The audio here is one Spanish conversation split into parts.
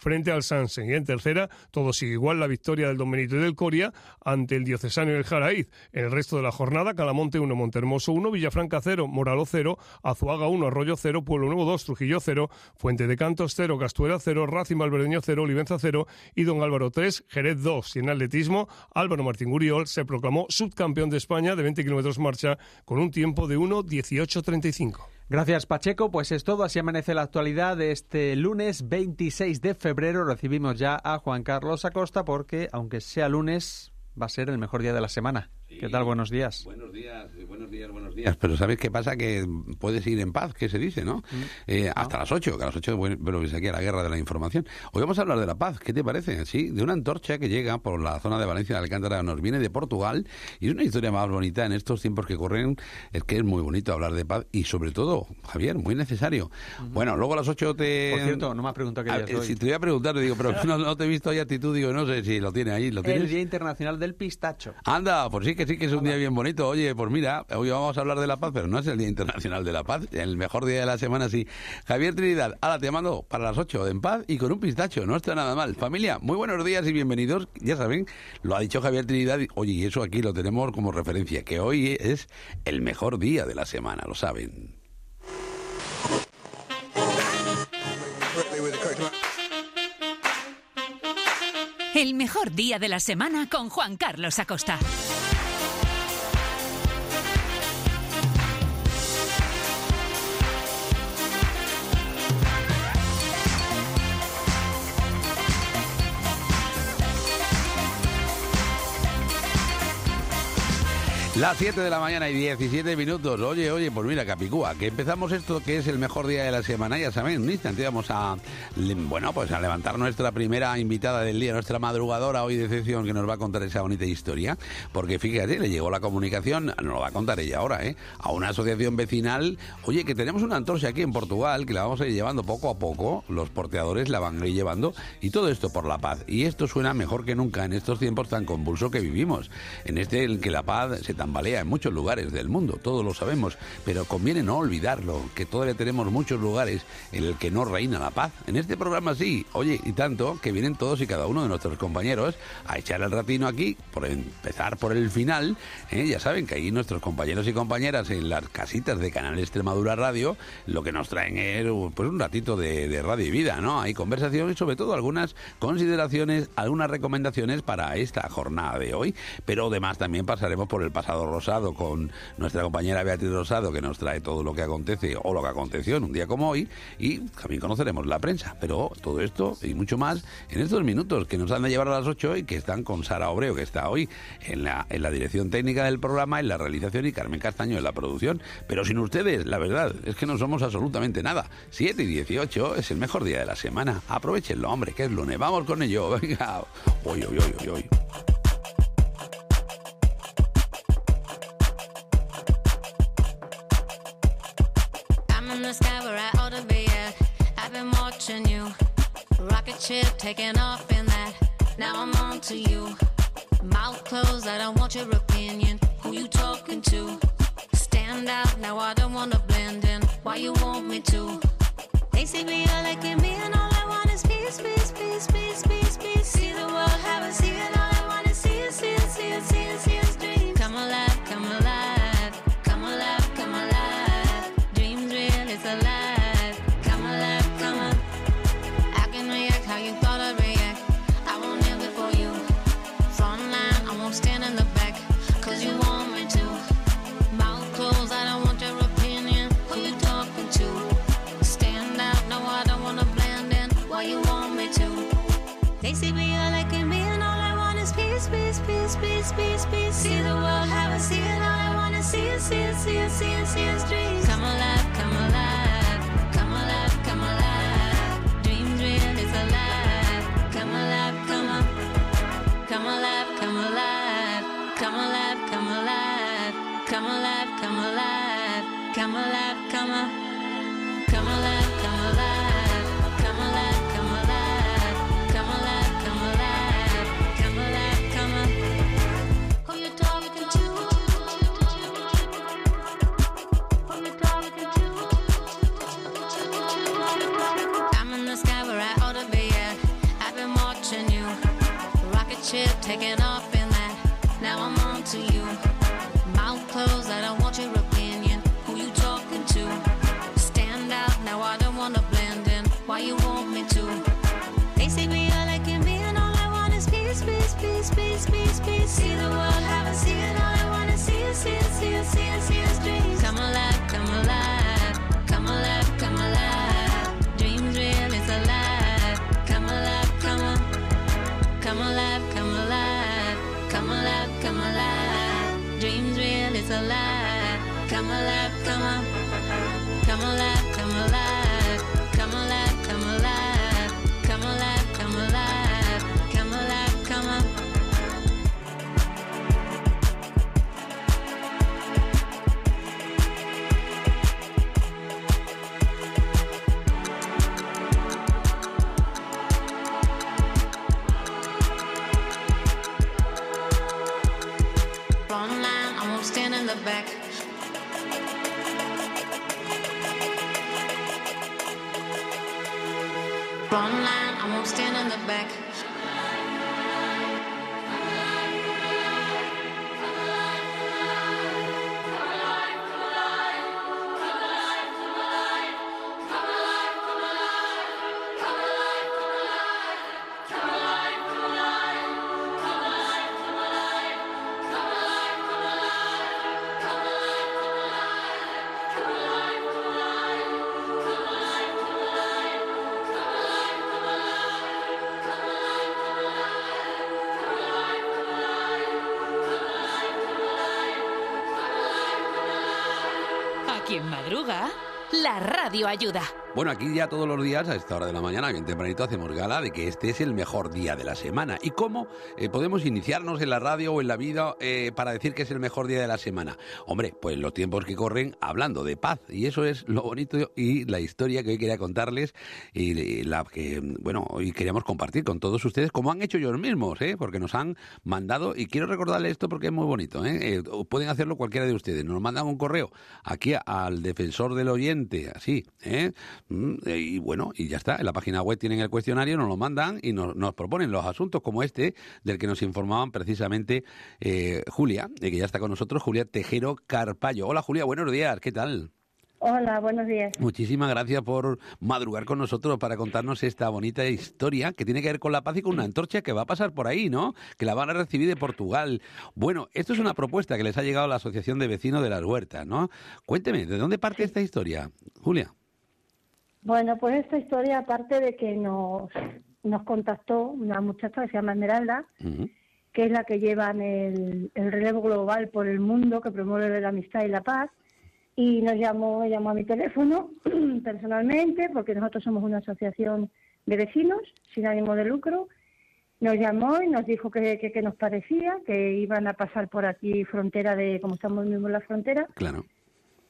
frente al Sansen. Y en tercera, todo sigue igual, la victoria del Don Benito y del Coria ante el Diocesano y el Jaraíz. En el resto de la jornada, Calamonte 1, Montermoso 1, Villafranca 0, Moralo 0, Azuaga 1, Arroyo 0, Pueblo Nuevo 2, Trujillo 0, Fuente de Cantos 0, Castuera 0, Racing Valverdeño 0, Olivenza 0 y Don Álvaro 3, Jerez 2. Y en atletismo, Álvaro Martín Guriol se proclamó subcampeón de España de 20 kilómetros marcha con un tiempo de 1.18.35. Gracias Pacheco, pues es todo, así amanece la actualidad este lunes 26 de febrero. Recibimos ya a Juan Carlos Acosta porque, aunque sea lunes, va a ser el mejor día de la semana. ¿Qué tal? Buenos días. Buenos días, buenos días, buenos días. Pero ¿sabes qué pasa? Que puedes ir en paz, que se dice, ¿no? Mm. Eh, hasta las 8, que a las 8, bueno, pues aquí a la guerra de la información. Hoy vamos a hablar de la paz, ¿qué te parece? Sí, de una antorcha que llega por la zona de Valencia de Alcántara, nos viene de Portugal, y es una historia más bonita en estos tiempos que corren, es que es muy bonito hablar de paz, y sobre todo, Javier, muy necesario. Bueno, luego a las 8 te... Por cierto, no me has preguntado qué día es Si te voy a preguntar, te digo, pero no, te he visto ahí actitud, digo, no sé si lo tiene ahí, ¿lo tienes? El Día Internacional del Pistacho. Anda, pues sí que sí que es un día bien bonito. Oye, pues mira, hoy vamos a hablar de la paz, pero no es el Día Internacional de la Paz. El mejor día de la semana, sí. Javier Trinidad, ahora te mando para las 8 en paz y con un pistacho. No está nada mal. Familia, muy buenos días y bienvenidos. Ya saben, lo ha dicho Javier Trinidad. Oye, y eso aquí lo tenemos como referencia, que hoy es el mejor día de la semana, lo saben. El mejor día de la semana con Juan Carlos Acosta. Las 7 de la mañana y 17 minutos. Oye, oye, pues mira, Capicúa, que empezamos esto que es el mejor día de la semana. Ya saben, en un instante vamos a, bueno, pues a levantar nuestra primera invitada del día, nuestra madrugadora hoy de excepción, que nos va a contar esa bonita historia. Porque fíjate, le llegó la comunicación, nos lo va a contar ella ahora, ¿eh? A una asociación vecinal. Oye, que tenemos una antorcha aquí en Portugal, que la vamos a ir llevando poco a poco. Los porteadores la van a ir llevando. Y todo esto por la paz. Y esto suena mejor que nunca en estos tiempos tan convulsos que vivimos. En este en que la paz se tambalea en muchos lugares del mundo, todos lo sabemos, pero conviene no olvidarlo, que todavía tenemos muchos lugares en el que no reina la paz. En este programa sí, oye, y tanto que vienen todos y cada uno de nuestros compañeros a echar el ratino aquí, por empezar por el final, ¿eh? ya saben que ahí nuestros compañeros y compañeras en las casitas de Canal Extremadura Radio, lo que nos traen es pues un ratito de, radio y vida, ¿no? Hay conversación y sobre todo algunas consideraciones, algunas recomendaciones para esta jornada de hoy, pero además también pasaremos por el pasado Rosado con nuestra compañera Beatriz Rosado, que nos trae todo lo que acontece o lo que aconteció en un día como hoy, y también conoceremos la prensa. Pero todo esto y mucho más en estos minutos que nos han de llevar a las 8 y que están con Sara Obreo, que está hoy en la, en la dirección técnica del programa, en la realización, y Carmen Castaño en la producción. Pero sin ustedes, la verdad, es que no somos absolutamente nada. 7 y 18 es el mejor día de la semana. Aprovechenlo, hombre, que es lunes. Vamos con ello. Venga. Hoy, hoy, hoy, ship taking off in that. Now I'm on to you. Mouth closed, I don't want your opinion. Who you talking to? Stand out, now I don't wanna blend in. Why you want me to? They see me all like me, and all I want is peace, peace, peace, peace, peace, peace. They see me all like me, and all I want is peace, peace, peace, peace, peace, peace. See the world, have a see, and all I wanna see is, see is, see is, see is, see is dreams. Come alive, come alive, See the world, haven't seen it. All I wanna see is, see is, see is, see is, see is dreams. Come alive, come alive, come alive, come alive. Dreams real, it's alive. Come alive, come on. Come alive, come alive, come alive, come alive. Dreams real, it's alive. Come alive, come on. Come alive, come alive, come alive, come alive, back. La radio ayuda. Bueno, aquí ya todos los días, a esta hora de la mañana, bien tempranito, hacemos gala de que este es el mejor día de la semana. ¿Y cómo eh, podemos iniciarnos en la radio o en la vida eh, para decir que es el mejor día de la semana? Hombre, pues los tiempos que corren hablando de paz. Y eso es lo bonito y la historia que hoy quería contarles y la que, bueno, hoy queríamos compartir con todos ustedes, como han hecho ellos mismos, ¿eh? porque nos han mandado, y quiero recordarles esto porque es muy bonito, ¿eh? Eh, pueden hacerlo cualquiera de ustedes. Nos mandan un correo aquí al defensor del oyente, así, ¿eh? Mm, eh, y bueno, y ya está. En la página web tienen el cuestionario, nos lo mandan y nos, nos proponen los asuntos como este, del que nos informaban precisamente eh, Julia, que ya está con nosotros, Julia Tejero Carpallo. Hola Julia, buenos días, ¿qué tal? Hola, buenos días. Muchísimas gracias por madrugar con nosotros para contarnos esta bonita historia que tiene que ver con la paz y con una antorcha que va a pasar por ahí, ¿no? Que la van a recibir de Portugal. Bueno, esto es una propuesta que les ha llegado a la Asociación de Vecinos de las Huertas, ¿no? Cuénteme, ¿de dónde parte esta historia, Julia? Bueno, pues esta historia, aparte de que nos, nos contactó una muchacha que se llama Esmeralda, que es la que lleva en el, el relevo global por el mundo, que promueve la amistad y la paz, y nos llamó, llamó a mi teléfono personalmente, porque nosotros somos una asociación de vecinos sin ánimo de lucro. Nos llamó y nos dijo que, que, que nos parecía, que iban a pasar por aquí frontera de, como estamos mismo en la frontera, Claro.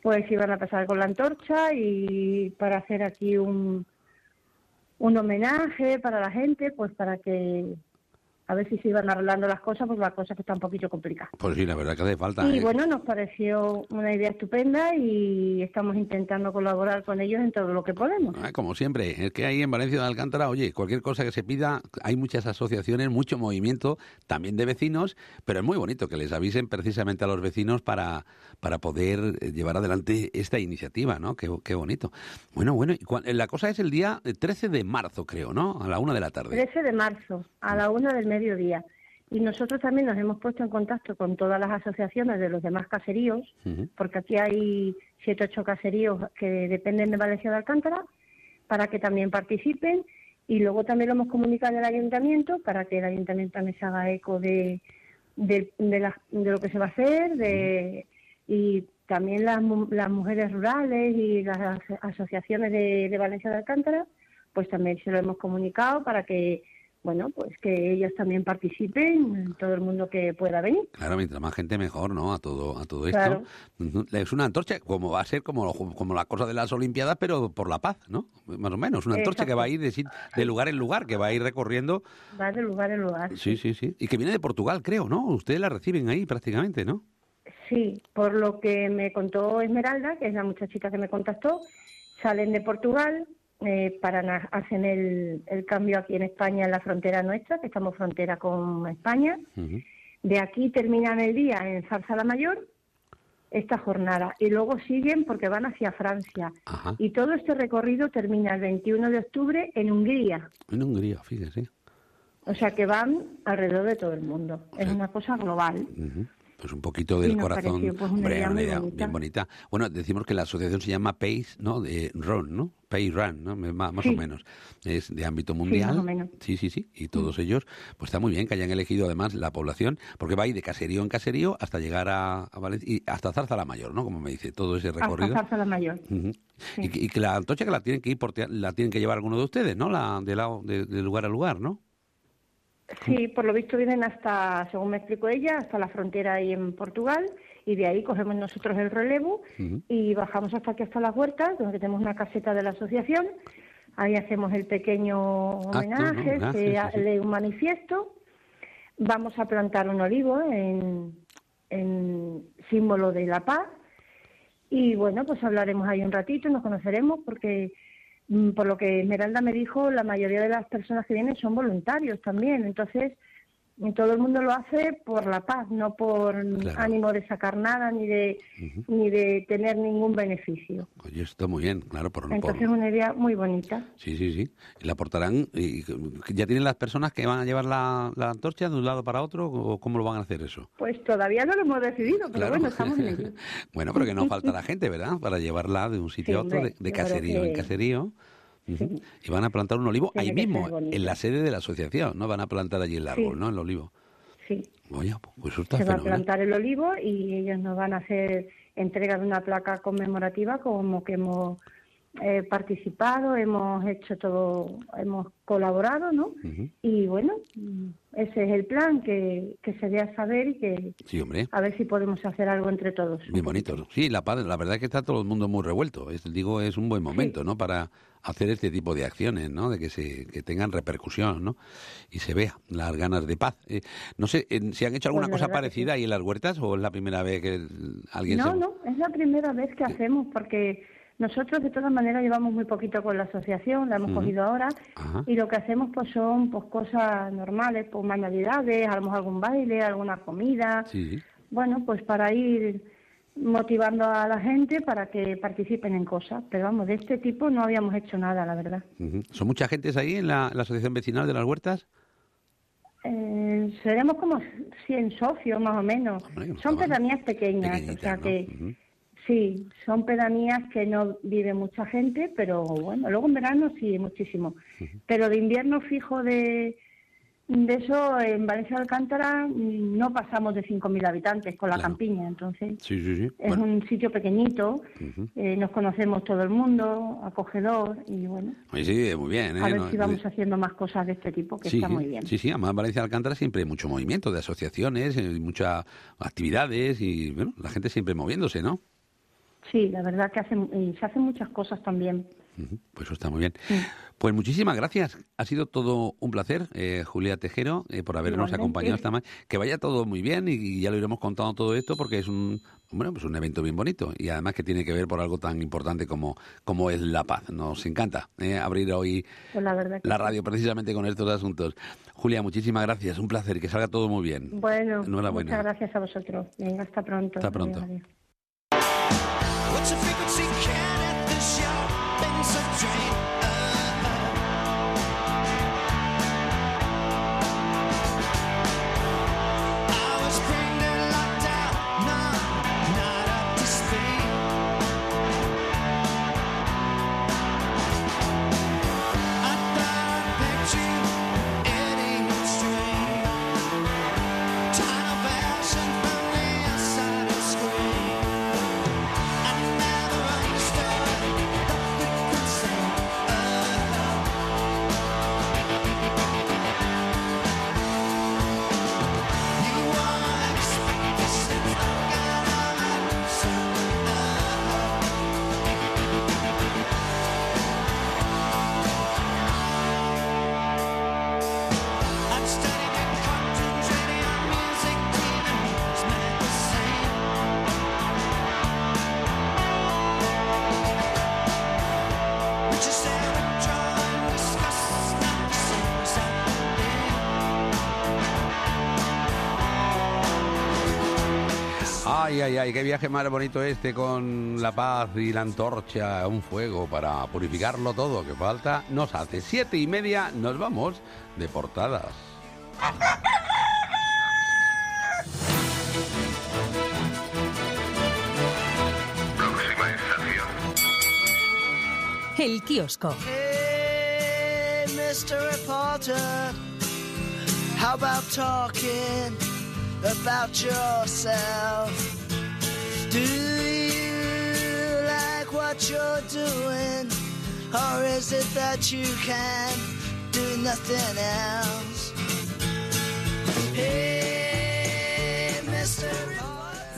Pues iban a pasar con la antorcha y para hacer aquí un, un homenaje para la gente, pues para que a ver si se iban arreglando las cosas, pues la cosa que está un poquito complicada. Pues sí, la verdad que hace falta. Y ¿eh? bueno, nos pareció una idea estupenda y estamos intentando colaborar con ellos en todo lo que podemos. Ah, Como siempre, es que ahí en Valencia de Alcántara, oye, cualquier cosa que se pida, hay muchas asociaciones, mucho movimiento, también de vecinos, pero es muy bonito que les avisen precisamente a los vecinos para, para poder eh, llevar adelante esta iniciativa, ¿no? Qué, qué bonito. Bueno, bueno, y cua- la cosa es el día 13 de marzo, creo, ¿no? A la una de la tarde. 13 de marzo, a la una del mediodía. Y nosotros también nos hemos puesto en contacto con todas las asociaciones de los demás caseríos, Ujú. porque aquí hay siete ocho caseríos que dependen de Valencia de Alcántara, para que también participen. Y luego también lo hemos comunicado el ayuntamiento para que el ayuntamiento también se haga eco de, de, de la- de lo que se va a hacer de, y también las, las mujeres rurales y las aso- asociaciones de, de Valencia de Alcántara, pues también se lo hemos comunicado para que, bueno, pues que ellos también participen, todo el mundo que pueda venir. Claro, mientras más gente mejor, ¿no? A todo, a todo esto. Claro. Es una antorcha, como va a ser como, como la cosa de las Olimpiadas, pero por la paz, ¿no? Más o menos. Una antorcha que va a ir de, de lugar en lugar, que va a ir recorriendo. Va de lugar en lugar. Sí, sí, sí. Y que viene de Portugal, creo, ¿no? Ustedes la reciben ahí prácticamente, ¿no? Sí, por lo que me contó Esmeralda, que es la muchachita que me contactó, salen de Portugal eh, para hacen el, el cambio aquí en España, en la frontera nuestra, que estamos frontera con España. De aquí terminan el día en Zarza la Mayor, esta jornada, y luego siguen porque van hacia Francia. Ajá. Y todo este recorrido termina el 21 de octubre en Hungría. En Hungría, fíjese. O sea que van alrededor de todo el mundo. Es sea- una cosa global. Ujú. Pues un poquito Sí, del corazón. pareció, pues, una Hombre, idea una muy idea bonita. bien bonita. Bueno, decimos que la asociación se llama Pace, ¿no? De Run, ¿no? Pay Run, ¿no? Más, más Sí. o menos. Es de ámbito mundial. más o menos. Mm. Sí, sí, sí. Y todos ellos, pues está muy bien que hayan elegido además la población, porque va a ir de caserío en caserío hasta llegar a, a Valencia y hasta Zarza la Mayor, ¿no? Como me dice, todo ese Hasta recorrido. Zarza la Mayor. Sí. y, que- y que la antorcha que la tienen que ir portea- la tienen que llevar alguno de ustedes, ¿no? La de, lado, de, de lugar a lugar, ¿no? Sí, por lo visto vienen hasta, según me explicó ella, hasta la frontera ahí en Portugal y de ahí cogemos nosotros el relevo y bajamos hasta aquí, hasta las huertas, donde tenemos una caseta de la asociación. Ahí hacemos el pequeño Acto, homenaje, ¿no? Ah, se sí, un manifiesto. Vamos a plantar un olivo en, en símbolo de la paz. Y bueno, pues hablaremos ahí un ratito, nos conoceremos, porque por lo que Esmeralda me dijo, la mayoría de las personas que vienen son voluntarios también. Entonces, todo el mundo lo hace por la paz, no por Claro. ánimo de sacar nada ni de ni de tener ningún beneficio. Oye, está muy bien, claro, por, por- Entonces, una idea muy bonita. Sí, sí, sí. Y la portarán. Y, ¿Ya tienen las personas que van a llevar la, la antorcha de un lado para otro? ¿O cómo lo van a hacer eso? Pues todavía no lo hemos decidido, pero Claro. bueno, estamos en ello. bueno, pero que no falta la gente, ¿verdad? Para llevarla de un sitio Sí, a otro, de, de claro caserío en que- Y van a plantar un olivo Tiene ahí mismo, en la sede de la asociación, ¿no? Van a plantar allí el árbol, ¿no? El olivo. Sí, Oye, pues eso está se va a plantar el olivo y ellos nos van a hacer entrega de una placa conmemorativa como que hemos eh, participado, hemos hecho todo, hemos colaborado, ¿no? Y bueno, ese es el plan, que, que se dé a saber y que Sí, hombre. a ver si podemos hacer algo entre todos. Bien bonito. Sí, la, la verdad es que está todo el mundo muy revuelto. Es, digo, es un buen momento, ¿no? Para hacer este tipo de acciones, ¿no? De que se que tengan repercusión, ¿no? Y se vea las ganas de paz. Eh, no sé, en- si han hecho alguna Pues cosa parecida ahí en las huertas o es la primera vez que alguien No, se... no, es la primera vez que hacemos porque nosotros de todas maneras llevamos muy poquito con la asociación, la hemos cogido ahora Ajá. y lo que hacemos pues son pues cosas normales, pues manualidades, haremos algún baile, alguna comida, Sí, bueno, pues para ir motivando a la gente para que participen en cosas, pero vamos, de este tipo no habíamos hecho nada, la verdad. ¿Son mucha gente ahí en la, la asociación vecinal de las huertas? Eh, seremos como 100 socios más o menos. Hombre, son pedanías pequeñas, o sea ¿no? que sí, son pedanías que no vive mucha gente, pero bueno, luego en verano sí, muchísimo. Pero de invierno fijo de, de eso, en Valencia de Alcántara mm, no pasamos de 5.000 habitantes con la Claro. campiña, entonces Sí, sí, sí. es Bueno, un sitio pequeñito, eh, nos conocemos todo el mundo, acogedor y bueno, oye, sí, muy bien. ¿eh? a ver No, si vamos haciendo más cosas de este tipo, que está muy bien. Sí, sí, además en Valencia de Alcántara siempre hay mucho movimiento de asociaciones, eh, muchas actividades y bueno, la gente siempre moviéndose, ¿no? Sí, la verdad que hacen, y se hacen muchas cosas también. Pues eso está muy bien. Pues muchísimas gracias. Ha sido todo un placer, eh, Julia Tejero, eh, por habernos Igualmente. acompañado esta mañana. Que vaya todo muy bien y, y ya lo iremos contando todo esto porque es un bueno pues un evento bien bonito y además que tiene que ver por algo tan importante como, como es la paz. Nos encanta eh, abrir hoy Pues la radio precisamente con estos asuntos. Julia, muchísimas gracias. Un placer y que salga todo muy bien. Bueno, Enhorabuena. muchas gracias a vosotros. Venga, hasta pronto. Hasta pronto. Adiós, adiós. Ay, ay, ay, qué viaje más bonito este con la paz y la antorcha, un fuego para purificarlo todo, que falta nos hace. Siete y media, nos vamos de portadas. El kiosco. Hey, Mr. Reporter, how about talking about yourself? Do you like what you're doing? Or is it that you can do nothing else? Hey, Mr.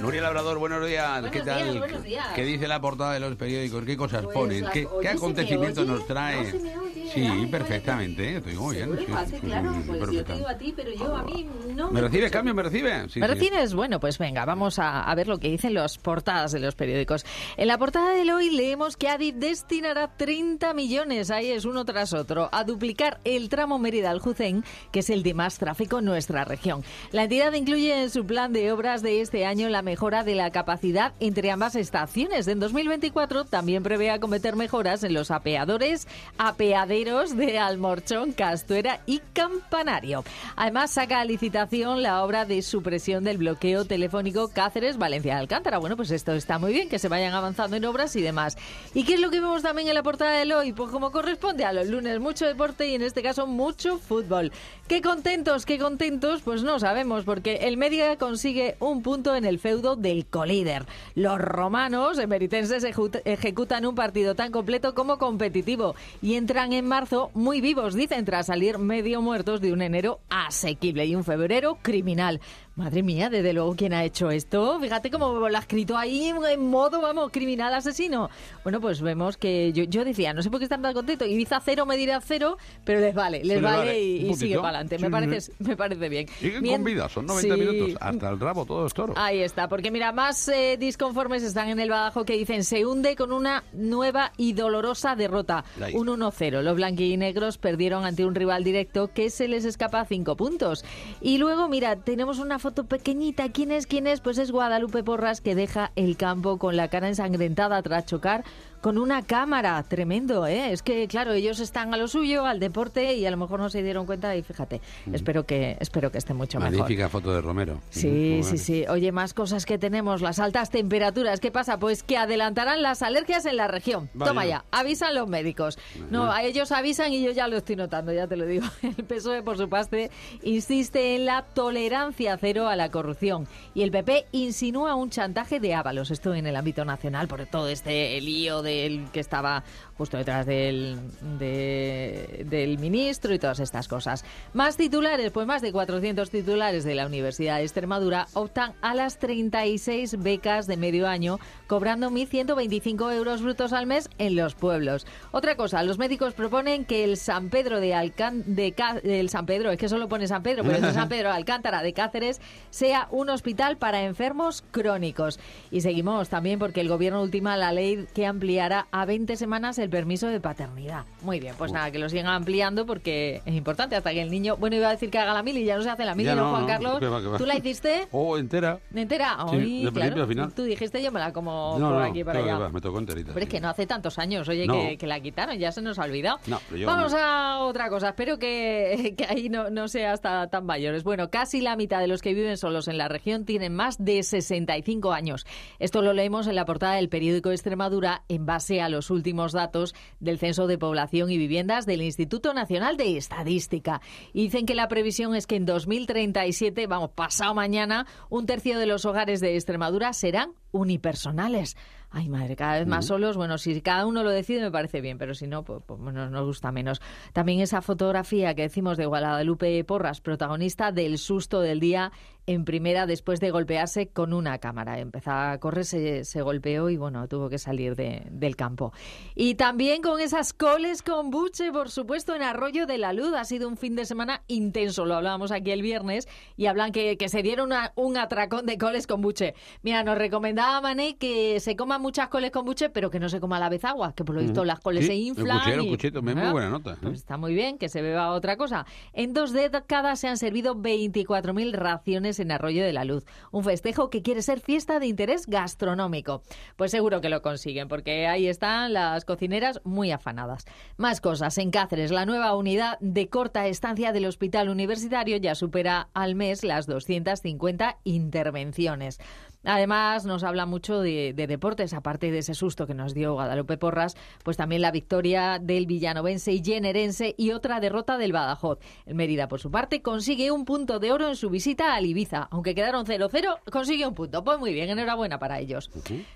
Nuria Labrador, buenos días. Buenos ¿Qué tal? días, buenos días. ¿Qué dice la portada de los periódicos? ¿Qué cosas Pues, ponen? ¿Qué, qué ¿se me acontecimientos nos trae? ¿No se me oye? Sí, perfectamente. Estoy muy bien. Sí, sí, claro, sí, pues yo te digo a ti, pero yo a mí no ¿Me recibe escucho. cambio? ¿Me recibe? Sí, ¿Me sí. recibes? Bueno, pues venga, vamos a, a ver lo que dicen las portadas de los periódicos. En la portada del hoy leemos que Adif destinará 30 millones, ahí es uno tras otro, a duplicar el tramo Mérida-Aljucén, que es el de más tráfico en nuestra región. La entidad incluye en su plan de obras de este año la mejora de la capacidad entre ambas estaciones. En 2024 también prevé acometer mejoras en los apeadores, apeaderos de Almorchón, Castuera y Campanario. Además, saca a licitación la obra de supresión del bloqueo telefónico Cáceres-Valencia-Alcántara. Bueno, pues esto está muy bien, que se vayan avanzando en obras y demás. ¿Y qué es lo que vemos también en la portada del hoy? Pues como corresponde a los lunes, mucho deporte y en este caso mucho fútbol. ¿Qué contentos, qué contentos? Pues no sabemos, porque el Media consigue un punto en el feudo del colíder. Los romanos emeritenses ejecut- ejecutan un partido tan completo como competitivo y entran en marzo muy vivos, dicen, tras salir medio muertos de un enero asequible y un febrero criminal. Madre mía, desde luego, ¿quién ha hecho esto? Fíjate cómo lo ha escrito ahí en modo, vamos, criminal asesino. Bueno, pues vemos que yo, yo decía, no sé por qué están tan contentos. Ibiza cero, Medina cero, pero les vale, les vale, vale, y, y sigue para adelante. Me, Sí, parece, me parece bien. Siguen Bien- con vida, son 90 Sí. minutos. Hasta el rabo, todo es toro. Ahí está, porque mira, más eh, disconformes están en el Badajo que dicen se hunde con una nueva y dolorosa derrota. Un 1-0. Los blanquinegros perdieron ante un rival directo que se les escapa a cinco puntos. Y luego, mira, tenemos una foto pequeñita. ¿Quién es? ¿Quién es? Pues es Guadalupe Porras que deja el campo con la cara ensangrentada tras chocar con una cámara. Tremendo, ¿eh? Es que, claro, ellos están a lo suyo, al deporte, y a lo mejor no se dieron cuenta y fíjate, espero que espero que esté mucho mejor. Magnífica foto de Romero. Sí, sí, sí. Oye, más cosas que tenemos, las altas temperaturas. ¿Qué pasa? Pues que adelantarán las alergias en la región. Vaya. Toma ya, avisan los médicos. No, a ellos avisan y yo ya lo estoy notando, ya te lo digo. El PSOE, por su parte, insiste en la tolerancia cero a la corrupción. Y el PP insinúa un chantaje de Ábalos. Esto en el ámbito nacional, por todo este lío del que estaba justo detrás del, de- del ministro y todas estas cosas. Más titulares, pues más de 400 titulares de la Universidad de Extremadura optan a las 36 becas de medio año, cobrando 1.125 euros brutos al mes en los pueblos. Otra cosa, los médicos proponen que el San Pedro de Alcán de el San Pedro, es que solo pone San Pedro, pero es San Pedro Alcántara de Cáceres, sea un hospital para enfermos crónicos. Y seguimos también porque el gobierno ultima la ley que ampliará a 20 semanas el permiso de paternidad. Muy bien, pues nada, que lo sigan ampliando porque es importante hasta que el niño, bueno, iba a decir que haga la mili, ya no se hace la mili, Ya ¿no, no, Juan no, Carlos? que va, que va. ¿Tú la hiciste? Oh, entera. ¿Entera? Sí, Ay, de principio claro. a final. Tú dijiste, yo me la como por aquí y que allá. va, me tocó enterita. Pero es que no hace tantos años, oye, que, que la quitaron, ya se nos ha olvidado. Vamos a otra cosa, espero que, que ahí no, no sea hasta tan mayores. Bueno, casi la mitad de los que viven solos en la región tienen más de 65 años. Esto lo leemos en la portada del periódico Extremadura en base a los últimos datos del Censo de Población y Viviendas del Instituto Nacional de Estadística. Y dicen que la previsión es que en 2037, vamos, pasado mañana, un tercio de los hogares de Extremadura serán unipersonales. Ay, madre, cada vez más solos. Bueno, si cada uno lo decide me parece bien, pero si no, pues, pues, bueno, nos gusta menos. También esa fotografía que decimos de Guadalupe Porras, protagonista del susto del día en primera después de golpearse con una cámara. Empezaba a correr, se, se golpeó y bueno, tuvo que salir de- del campo. Y también con esas coles con buche, por supuesto, en Arroyo de la Luz. Ha sido un fin de semana intenso, lo hablábamos aquí el viernes, y hablan que, que se dieron una- un atracón de coles con buche. Mira, nos recomendaba Mané que se coman muchas coles con buche, pero que no se coma a la vez agua, que por lo visto las coles Sí, se lo inflan. escuché, lo y- escuché, muy buena nota, ¿eh? Pues está muy bien que se beba otra cosa. En dos décadas se han servido 24.000 raciones en Arroyo de la Luz. Un festejo que quiere ser fiesta de interés gastronómico. Pues seguro que lo consiguen, porque ahí están las cocineras muy afanadas. Más cosas. En Cáceres, la nueva unidad de corta estancia del Hospital Universitario ya supera al mes las 250 intervenciones. Además, nos habla mucho de, de deportes, aparte de ese susto que nos dio Guadalupe Porras, pues también la victoria del villanovense y generense y otra derrota del Badajoz. El Mérida, por su parte, consigue un punto de oro en su visita al Ibiza. Aunque quedaron 0-0, consigue un punto. Pues muy bien, enhorabuena para ellos.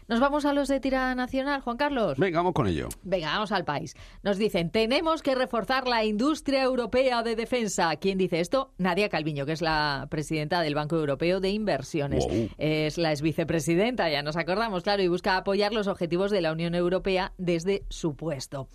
Nos vamos a los de tira nacional, Juan Carlos. Venga, vamos con ello. Venga, vamos al país. Nos dicen, tenemos que reforzar la industria europea de defensa. ¿Quién dice esto? Nadia Calviño, que es la presidenta del Banco Europeo de Inversiones. Wow. Es la ex vicepresidenta, ya nos acordamos, claro, y busca apoyar los objetivos de la Unión Europea desde su puesto.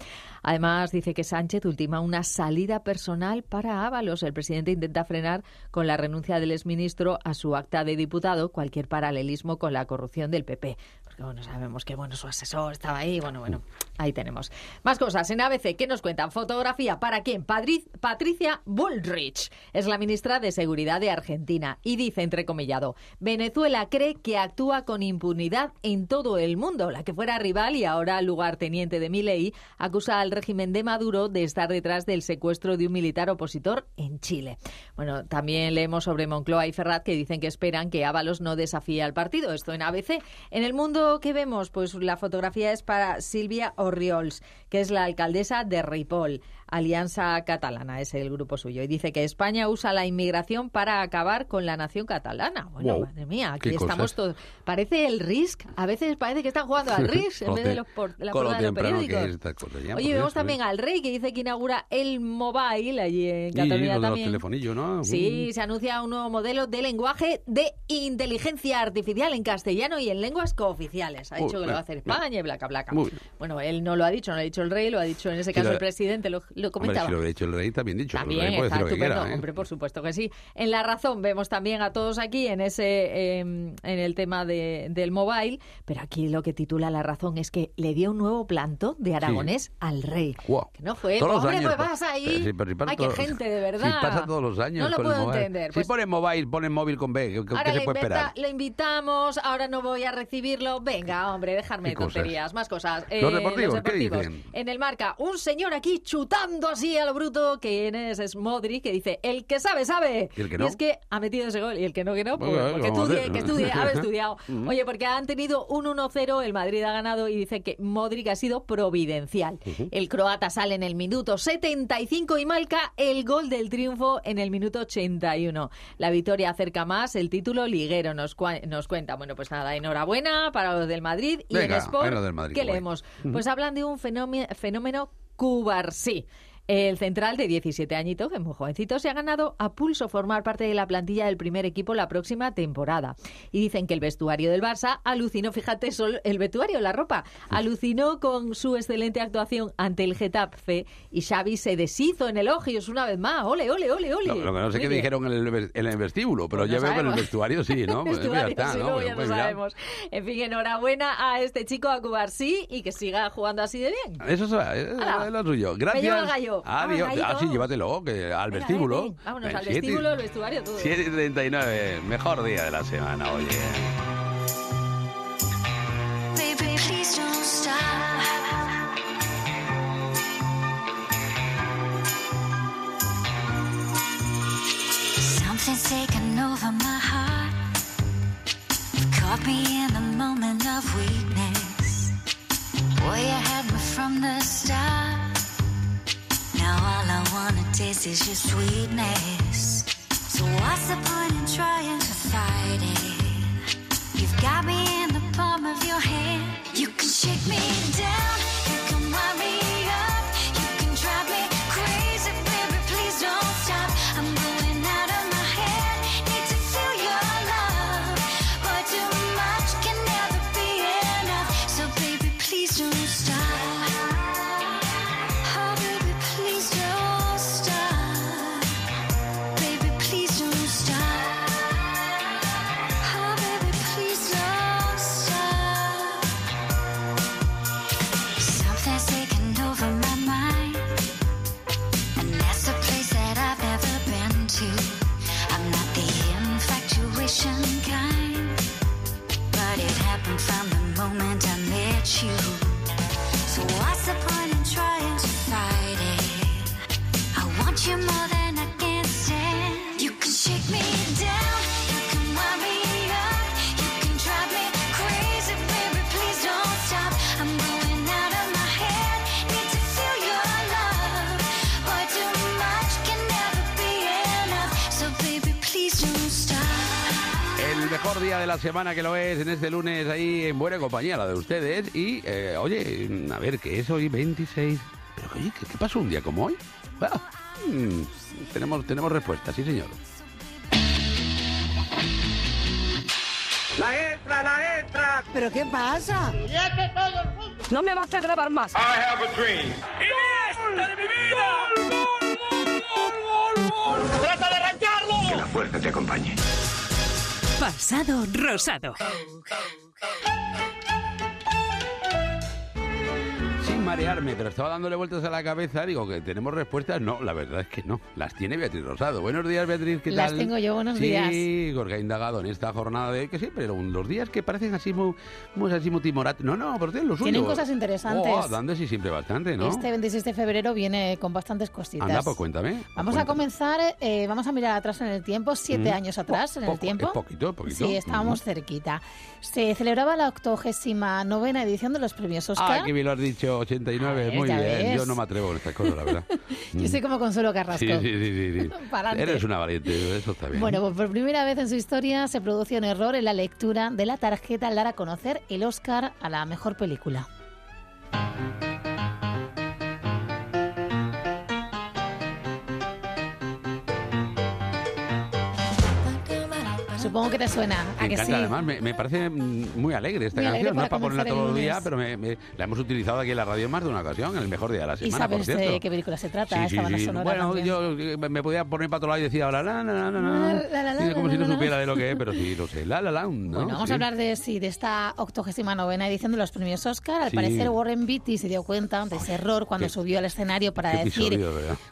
Además, dice que Sánchez ultima una salida personal para Ábalos. El presidente intenta frenar con la renuncia del exministro a su acta de diputado cualquier paralelismo con la corrupción del PP. Porque, bueno, sabemos que, bueno, su asesor estaba ahí. Bueno, bueno, ahí tenemos. Más cosas. En ABC, ¿qué nos cuentan? Fotografía. ¿Para quién? Padri- Patricia Bullrich. Es la ministra de Seguridad de Argentina. Y dice, entrecomillado, Venezuela cree que actúa con impunidad en todo el mundo. La que fuera rival y ahora lugarteniente de Milei acusa al régimen de Maduro de estar detrás del secuestro de un militar opositor en Chile. Bueno, también leemos sobre Moncloa y Ferrat que dicen que esperan que Ábalos no desafíe al partido. Esto en ABC. En el mundo que vemos, pues la fotografía es para Silvia Orriols, que es la alcaldesa de Ripoll. Alianza Catalana es el grupo suyo. Y dice que España usa la inmigración para acabar con la nación catalana. Bueno, Wow. madre mía, aquí estamos cosas. todos. Parece el RISC. A veces parece que están jugando al RISC en vez de los por- la portada de los periódicos. ya, Oye, vemos también al rey que dice que inaugura el mobile allí en Cataluña los también. Sí, se anuncia un nuevo modelo de lenguaje de inteligencia artificial en castellano y en lenguas cooficiales. Ha dicho que lo va a hacer. España y. Muy bien. Bueno, él no lo ha dicho, no lo ha dicho el rey, lo ha dicho en ese caso el presidente, lo, lo Hombre, comentaba. si lo ha dicho el rey, está bien dicho. También está decir lo que quiera, ¿eh? hombre, por supuesto que sí. En La Razón vemos también a todos aquí en ese eh, en el tema de, del mobile, pero aquí lo que titula La Razón es que le dio un nuevo planto de aragonés al rey. Guau. Que no fue, Todos los hombre, años, pues vas ahí. pero sí, pero si pasa Ay, qué todos- gente, de verdad. Si pasa todos los años No lo con el puedo mobile. entender. Si Pues ponen mobile, ponen móvil con B. ¿Qué, Ahora se puede inventa- esperar? le invitamos, ahora no voy a recibirlo. Venga, hombre, dejarme ¿Qué de tonterías, más cosas. Eh, ¿Los deportivos? ¿Qué deportivos. dicen? En el marca, un señor aquí chutando así a lo bruto, que es, es Modric, que dice, el que sabe, sabe. ¿Y el que no? es que ha metido ese gol, y el que no, que no, pues, Bueno, porque estudie, hacer. que estudie, ha estudiado. Oye, porque han tenido un 1-0, el Madrid ha ganado y dice que Modric ha sido providencial. El croata sale en el minuto 75 y marca el gol del triunfo en el minuto 81. La victoria acerca más el título liguero, nos, nos cuenta. Bueno, pues nada, enhorabuena para los del Madrid y Venga, en Sport. del Madrid, ¿Qué qué guay. leemos? Pues hablan de un fenómeno, fenómeno Cubarsí. El central de 17 añitos, que es muy jovencito, se ha ganado a pulso formar parte de la plantilla del primer equipo la próxima temporada. Y dicen que el vestuario del Barça alucinó, fíjate, solo el vestuario, la ropa, alucinó con su excelente actuación ante el Getafe y Xavi se deshizo en elogios una vez más. Ole, ole, ole, ole. Lo, lo que no sé qué dijeron en el, ve- en el vestíbulo, pero Pues ya no veo que en el vestuario sí, ¿no? Pues Vestuario, ya está, sí, ¿no? Pues ya pues ya. sabemos. En fin, enhorabuena a este chico, a Cubarsí, y que siga jugando así de bien. Eso es, es- lo suyo. Gracias. llevo el gallo. Vamos, Adiós. gallito. Ah, sí, llévatelo, que al Venga, vestíbulo. ven, ven. Vámonos Ven, al siete- vestíbulo, al vestuario, todo. 7 y 39, mejor día de la semana, oye. Baby, please don't stop. Something's taken over my heart. Caught me in a moment of weakness. Is your sweetness. So what's the point in trying to fight it? You've got me día de la semana que lo es en este lunes ahí en buena compañía, la de ustedes. Y, eh, oye, a ver, que es hoy 26. Pero, oye, ¿qué, qué pasó un día como hoy? Ah, mm, tenemos, tenemos respuesta, sí, señor. La extra, la extra. ¿Pero qué pasa? No me vas a grabar más. I have a dream. ¡Iniesta de mi vida! ¡Trata de arrancarlo! Que la fuerza te acompañe. Pasado rosado. Marearme, pero estaba dándole vueltas a la cabeza. Digo que tenemos respuestas. No, la verdad es que no. Las tiene Beatriz Rosado. Buenos días, Beatriz. ¿Qué Las tal? tengo yo, buenos sí, días. porque ha indagado en esta jornada de que siempre los días que parecen así muy, muy así muy timoratos. No, no, pero tienen lo suyo. Tienen cosas interesantes. Oh, dando sí siempre bastante, ¿no? Este 26 de febrero viene con bastantes cositas. Anda, pues cuéntame. Vamos a comenzar, eh, vamos a mirar atrás en el tiempo, siete Mm. años atrás en el tiempo. es poquito, poquito. Sí, estábamos cerquita. Se celebraba la octogésima novena edición de los premios Oscar. Ah, que bien lo has dicho, 89. A ver, Muy bien. ves. Yo no me atrevo con estas cosas, la verdad. Yo soy como Consuelo Carrasco. Sí, sí, sí, sí. sí. Pa'lante. Eres una valiente, eso está bien. Bueno, pues por primera vez en su historia se produce un error en la lectura de la tarjeta al dar a conocer el Oscar a la mejor película. Supongo que te suena, ¿a Me que encanta, sí? además, me, me parece muy alegre esta Muy alegre canción. No para es para ponerla todos los días, pero me- me- la hemos utilizado aquí en la radio en más de una ocasión, en el mejor día de la ¿Y semana, por sabes cierto. de qué película se trata? Sí, esta sí, sonora Bueno, también. yo eh, me podía poner para otro lado y decía la la la la la Y como si no supiera de lo que es, pero sí, lo sé. La la la, ¿no? Bueno, vamos a hablar de sí, de esta octogésima novena edición de los premios Oscar. Al parecer Warren Beatty se dio cuenta de ese error cuando subió al escenario para decir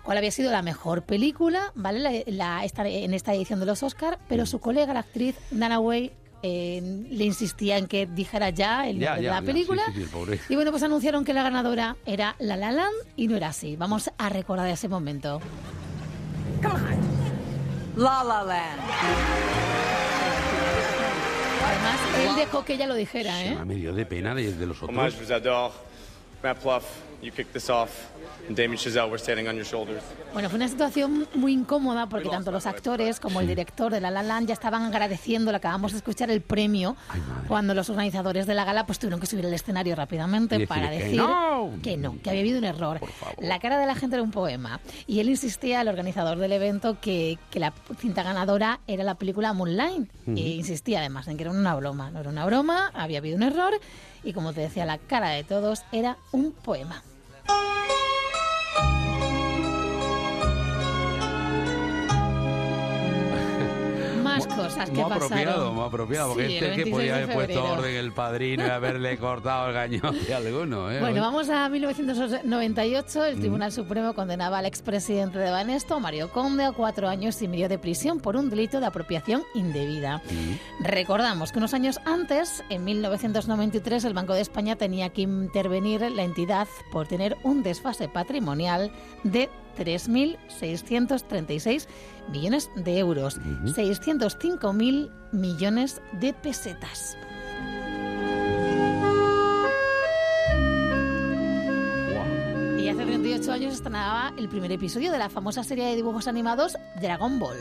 cuál había sido la mejor película, ¿vale? La, la- esta- en esta edición de los Oscar, pero su colega, la actriz Dana Way, eh, le insistía en que dijera ya el Ya, nombre ya, de la ya, película. sí, sí, sí, el pobre. Y bueno, pues anunciaron que la ganadora era La La Land y no era así. Vamos a recordar ese momento. La La Land. Además, él dejó que ella lo dijera, ¿eh? Me dio de pena de, de los otros. Vous adore. Matt Pluff, you kicked this off. And Damien Chazelle, we're standing on your shoulders. Bueno, fue una situación muy incómoda porque tanto los actores como el director de La La Land ya estaban agradeciendo, le acabamos de escuchar el premio, cuando los organizadores de la gala pues tuvieron que subir al escenario rápidamente decir para que decir no. que no, que había habido un error. La cara de la gente era un poema y él insistía, el organizador del evento, que, que la cinta ganadora era la película Moonlight. E insistía además en que era una broma, no era una broma, había habido un error y como te decía, la cara de todos era un poema. you Más cosas que Muy pasaron. apropiado, muy apropiado, porque Sí, este el que 26 podía haber puesto orden el padrino y haberle cortado el gañote a alguno. ¿eh? Bueno, vamos a 1998. El Mm. Tribunal Supremo condenaba al expresidente de Banesto, Mario Conde, a cuatro años y medio de prisión por un delito de apropiación indebida. Mm. Recordamos que unos años antes, en 1993, el Banco de España tenía que intervenir la entidad por tener un desfase patrimonial de 3.636 millones de euros, 605.000 millones de pesetas. Y hace 38 años estrenaba el primer episodio de la famosa serie de dibujos animados Dragon Ball.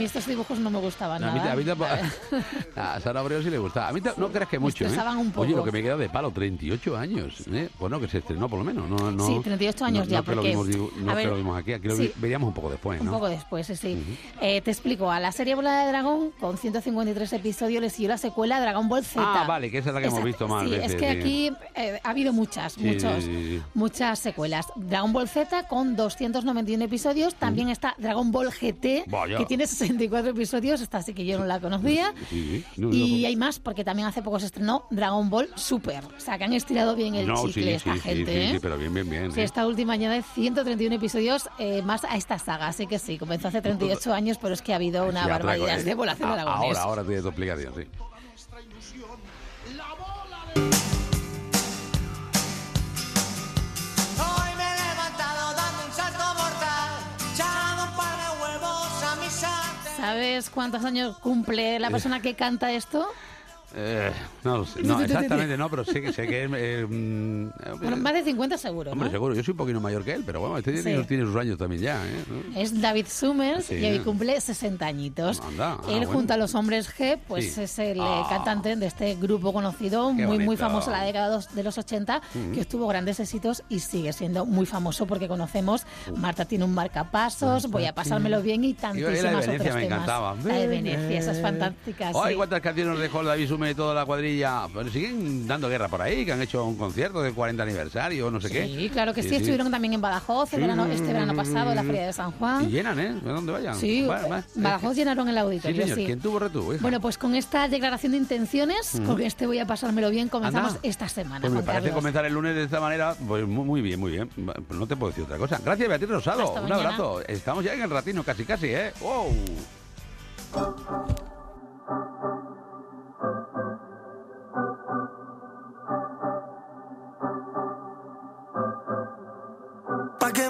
Mí, a mí estos dibujos no me gustaban A mí, nada. a mí a Sara Abreu sí le gustaba. A mí no creas que mucho, ¿eh? un poco. Oye, lo que me queda de palo, 38 años. ¿eh? Bueno, que se estrenó por lo menos. No, no, Sí, 38 años no- ya, No que lo porque- vimos, no que ver, lo vimos aquí, aquí lo sí. veríamos un poco después, Un ¿no? poco después, sí, sí. Eh, te explico, a la serie Bola de Dragón, con 153 episodios, le siguió la secuela Dragon Ball Z. Ah, vale, que esa es la que hemos visto más sí, veces. es que sí. aquí eh, ha habido muchas, muchos, muchas secuelas. Dragon Ball Z con 291 episodios, también está Dragon Ball GT, Vaya. que tiene 64 episodios, esta sí que yo no la conocía. Sí, sí. No, Y no, hay más, porque también hace poco se estrenó Dragon Ball Super. O sea, que han estirado bien el no, chicle sí, esta gente, ¿eh? pero bien, bien, bien. ¿eh? esta última añade 131 episodios eh, más a esta saga, así que sí, comenzó hace 38 años, pero es que ha habido una barbaridad cosa, de ¿eh? volación de dragones. Ahora, ahora tiene tu explicación, sí. ¿Sabes cuántos años cumple la persona que canta esto? Eh, no lo sé. No, exactamente no, pero sé que sé que es... eh, mm, eh, Bueno, más de 50 seguro, Hombre, ¿no? seguro. Yo soy un poquito mayor que él, pero bueno, este Sí. tiene, sus años también ya. ¿eh? ¿No? Es David Summers Sí. y hoy cumple 60 añitos. Anda, ah, Él bueno. junto a los hombres G, pues Sí. es el Ah. cantante de este grupo conocido, muy muy famoso en la década de los 80, Mm. que tuvo grandes éxitos y sigue siendo muy famoso porque conocemos Marta tiene un marcapasos, voy a pasármelo bien y Yo, la de tantísimas Venecia otros me temas. encantaba. La de Venecia, esa es fantástica. Ay, sí. cuántas canciones dejó David Sume y toda la cuadrilla. Pero siguen dando guerra por ahí, que han hecho un concierto de 40 aniversario, no sé qué. Sí, claro que sí, estuvieron también en Badajoz el verano, este verano pasado, en la Feria de San Y Juan. llenan, ¿eh? ¿De dónde vayan? Sí, Va- va- Badajoz llenaron el Sí, auditorio, señor. ¿Quién tuvo retuvo, hija? Bueno, pues con esta declaración de intenciones, con este voy a pasármelo bien, comenzamos Anda. esta semana. Pues me parece Carlos. comenzar el lunes de esta manera, pues muy, muy bien, muy bien. No te puedo decir otra cosa. Gracias, Beatriz Rosado. Hasta un mañana. abrazo. Estamos ya en el ratino, casi, casi, ¿eh? ¡Wow!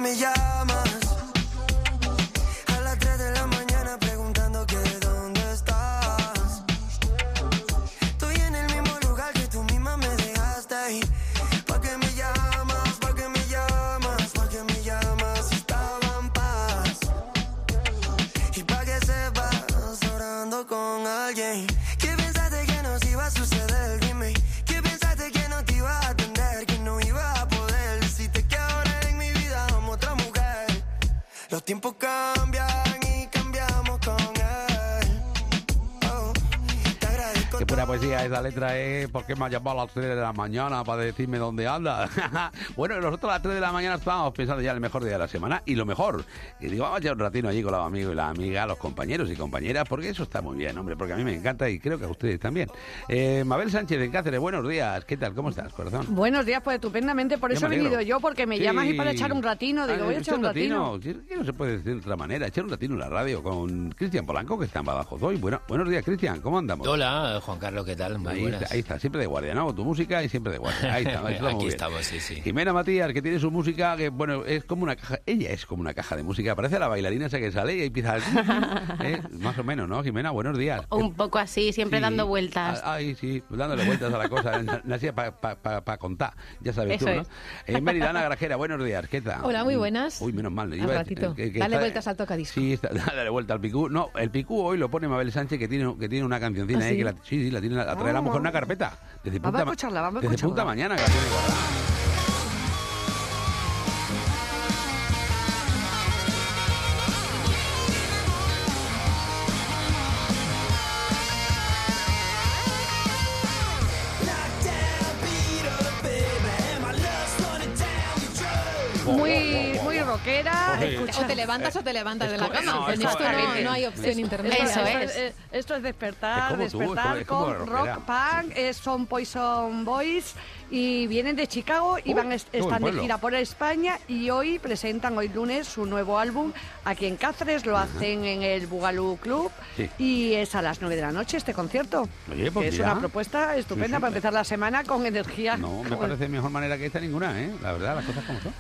Me llamas? Los tiempos poesía esa letra, ¿eh? ¿Por qué me has llamado a las 3 de la mañana para decirme dónde anda? bueno, nosotros a las 3 de la mañana estábamos pensando ya en el mejor día de la semana y lo mejor. Y digo, vamos a echar un ratino allí con los amigos y las amigas, los compañeros y compañeras, porque eso está muy bien, hombre, porque a mí me encanta y creo que a ustedes también. Eh, Mabel Sánchez de Cáceres, buenos días. ¿Qué tal? ¿Cómo estás, corazón? Buenos días, pues estupendamente. Por eso he venido yo, porque me Sí. llamas y para echar un ratino. Digo, Ah, voy a echar un ratino. Sí, que no se puede decir de otra manera. Echar un ratino en la radio con Cristian Polanco, que está en Badajoz hoy. Bueno, buenos días, Cristian. ¿Cómo andamos? Hola, Juan Carlos, ¿qué tal? Muy Ahí buenas. está, ahí está, siempre de guardia, ¿no? Tu música y siempre de guardia. Ahí está, ahí está muy Aquí bien. estamos, sí, sí. Jimena Matías, que tiene su música, que bueno, es como una caja, ella es como una caja de música, parece la bailarina esa que sale y empieza, ¿eh? más o menos, ¿no? Jimena, buenos días. Un poco así, siempre Sí. dando vueltas. Ah, Ay, sí, dándole vueltas a la cosa, nacía para contar, ya sabes Eso tú, ¿no? es. Eh, Meridana Grajera, buenos días, ¿qué tal? Hola, muy buenas. Uy, menos mal. Al iba a- ratito. que- que Dale está- vueltas al tocadisco. Sí, está, dale vuelta al picú. No, el picú hoy lo pone Mabel Sánchez, que tiene, que tiene una cancioncina ¿Ah, ahí, sí? que la, sí, sí, la tiene, la trae la mujer una carpeta. Desde Vamos punta a ma- escucharla, vamos a Desde escucharla. punta mañana que la tiene guardada. Escucha- O te levantas o te levantas de la cama. no, en esto no, no hay opción intermedia. Esto, Eso es. es. Esto es despertar, Es como tú, es despertar como- es como con rock punk. es- son Poison Boys y vienen de Chicago y van están de gira por España y hoy presentan hoy lunes su nuevo álbum aquí en Cáceres. Lo hacen en el Bugalú Club Sí. y es a las 9 de la noche este concierto. Oye, pues que es una propuesta estupenda Sí, sí. para empezar la semana con energía. No, me parece mejor manera que esta ninguna, ¿eh? La verdad, las cosas como son.